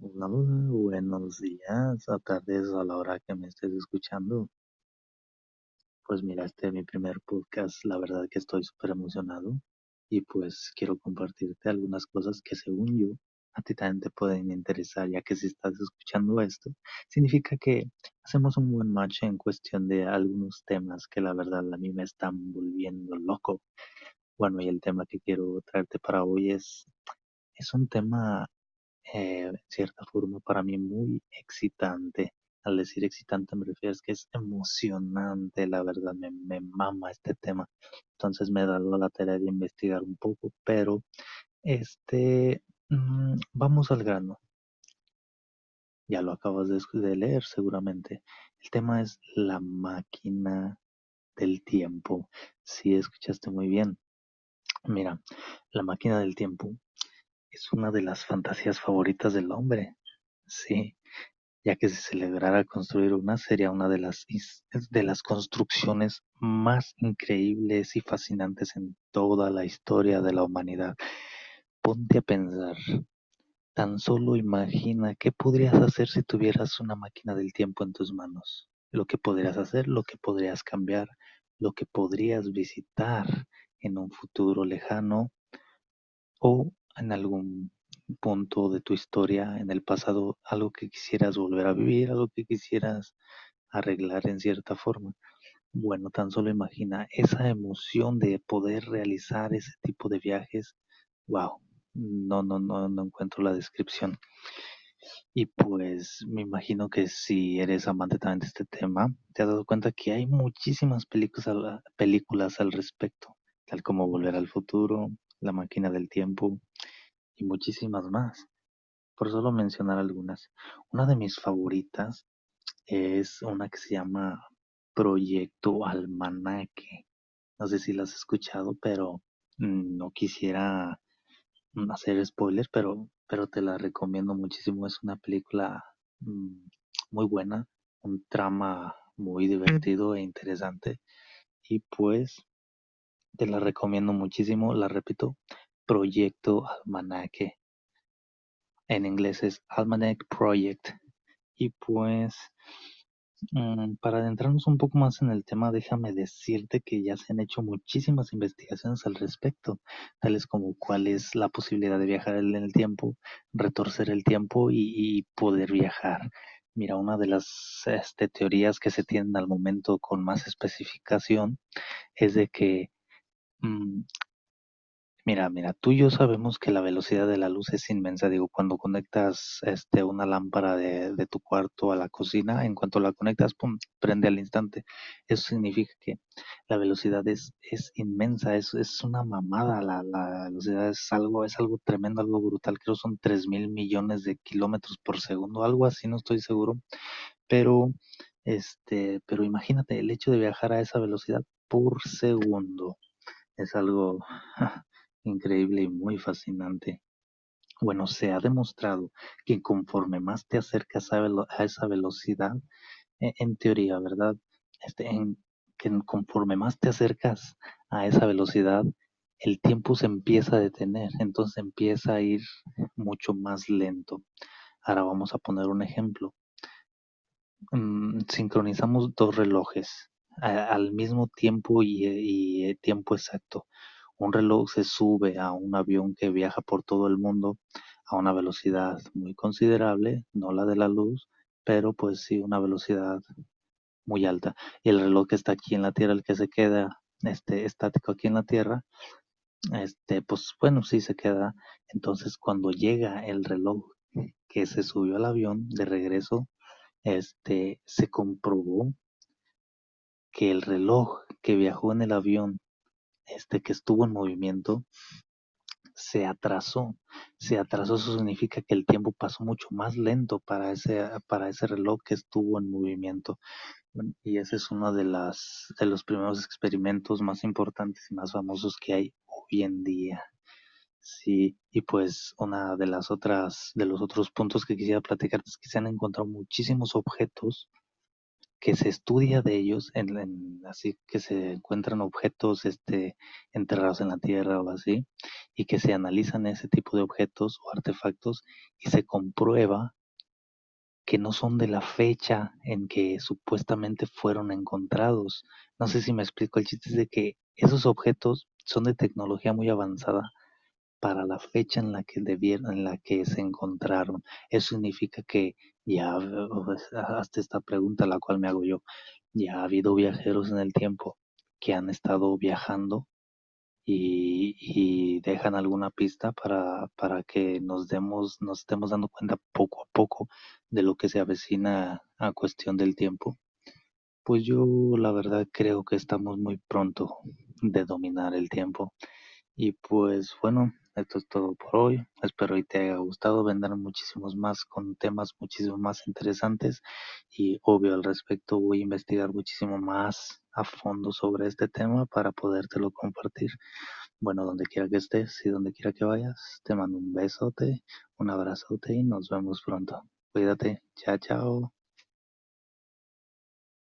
Hola, buenos días, o tardes a la hora que me estés escuchando. Pues mira, este es mi primer podcast, la verdad que estoy súper emocionado y pues quiero compartirte algunas cosas que según yo a ti también te pueden interesar, ya que si estás escuchando esto, significa que hacemos un buen match en cuestión de algunos temas que la verdad a mí me están volviendo loco. Bueno, y el tema que quiero traerte para hoy es, es un tema eh, en cierta forma para mí muy excitante. Al decir excitante me refiero a que es emocionante, la verdad, me, me mama este tema. Entonces me he dado la tarea de investigar un poco, pero este, mm, vamos al grano. Ya lo acabas de, de leer seguramente. El tema es la máquina del tiempo. Si escuchaste muy bien. Mira, la máquina del tiempo es una de las fantasías favoritas del hombre. Sí, ya que si se lograra construir una sería una de las, de las construcciones más increíbles y fascinantes en toda la historia de la humanidad. Ponte a pensar, tan solo imagina qué podrías hacer si tuvieras una máquina del tiempo en tus manos. Lo que podrías hacer, lo que podrías cambiar, lo que podrías visitar en un futuro lejano o en algún punto de tu historia en el pasado, algo que quisieras volver a vivir, algo que quisieras arreglar en cierta forma. Bueno, tan solo imagina esa emoción de poder realizar ese tipo de viajes. Wow, no, no, no, no encuentro la descripción. Y pues me imagino que si eres amante también de este tema, te has dado cuenta que hay muchísimas películas, películas al respecto, tal como Volver al Futuro, La máquina del tiempo, y muchísimas más. Por solo mencionar algunas. Una de mis favoritas es una que se llama Proyecto Almanaque. No sé si la has escuchado, pero mm, no quisiera hacer spoilers, pero, pero te la recomiendo muchísimo. Es una película mm, muy buena, un trama muy divertido e interesante. Y pues te la recomiendo muchísimo, la repito, Proyecto Almanaque. En inglés es Almanac Project. Y pues, mm, para adentrarnos un poco más en el tema, déjame decirte que ya se han hecho muchísimas investigaciones al respecto, tales como cuál es la posibilidad de viajar en el tiempo, retorcer el tiempo y, poder viajar. Mira, una de las este, teorías que se tienen al momento con más especificación es de que mm, Mira, mira, tú y yo sabemos que la velocidad de la luz es inmensa. Digo, cuando conectas este, una lámpara de, de tu cuarto a la cocina, en cuanto la conectas, pum, prende al instante. Eso significa que la velocidad es, es inmensa, es, es una mamada. La, la velocidad es algo, es algo tremendo, algo brutal. Creo son tres mil millones de kilómetros por segundo, algo así, no estoy seguro. Pero, este, pero imagínate el hecho de viajar a esa velocidad por segundo. Es algo increíble y muy fascinante. Bueno, se ha demostrado que conforme más te acercas a, esa velocidad, e, en, teoría, ¿verdad? Este, que conforme más te acercas a esa velocidad, el tiempo se empieza a detener, entonces empieza a ir mucho más lento. Ahora vamos a poner un ejemplo. Mm, sincronizamos dos relojes al mismo tiempo y, y tiempo exacto un reloj se sube a un avión que viaja por todo el mundo a una velocidad muy considerable, no la de la luz, pero pues sí una velocidad muy alta. Y el reloj que está aquí en la Tierra, el que se queda este, estático aquí en la Tierra, este, pues bueno, sí se queda. Entonces cuando llega el reloj que se subió al avión de regreso, este, se comprobó que el reloj que viajó en el avión este, que estuvo en movimiento se atrasó. Se atrasó, eso significa que el tiempo pasó mucho más lento para ese, para ese reloj que estuvo en movimiento. Y ese es uno de, las, de los primeros experimentos más importantes y más famosos que hay hoy en día. Sí, y pues una de las otras, de los otros puntos que quisiera platicar es que se han encontrado muchísimos objetos que se estudia de ellos, así que se encuentran objetos este, enterrados en la tierra o así, y que se analizan ese tipo de objetos o artefactos y se comprueba que no son de la fecha en que supuestamente fueron encontrados. No sé si me explico, el chiste es de que esos objetos son de tecnología muy avanzada para la fecha en la que debieron, en la que se encontraron. Eso significa que ya, hasta esta pregunta la cual me hago yo, ya ha habido viajeros en el tiempo que han estado viajando y, y dejan alguna pista para, para que nos demos, nos estemos dando cuenta poco a poco de lo que se avecina a cuestión del tiempo. Pues yo la verdad creo que estamos muy pronto de dominar el tiempo. Y pues bueno, esto es todo por hoy. Espero que te haya gustado. Vendrán muchísimos más con temas muchísimo más interesantes. Y obvio al respecto voy a investigar muchísimo más a fondo sobre este tema para podértelo compartir. Bueno, donde quiera que estés y donde quiera que vayas, te mando un besote, un abrazote y nos vemos pronto. Cuídate. Chao, chao.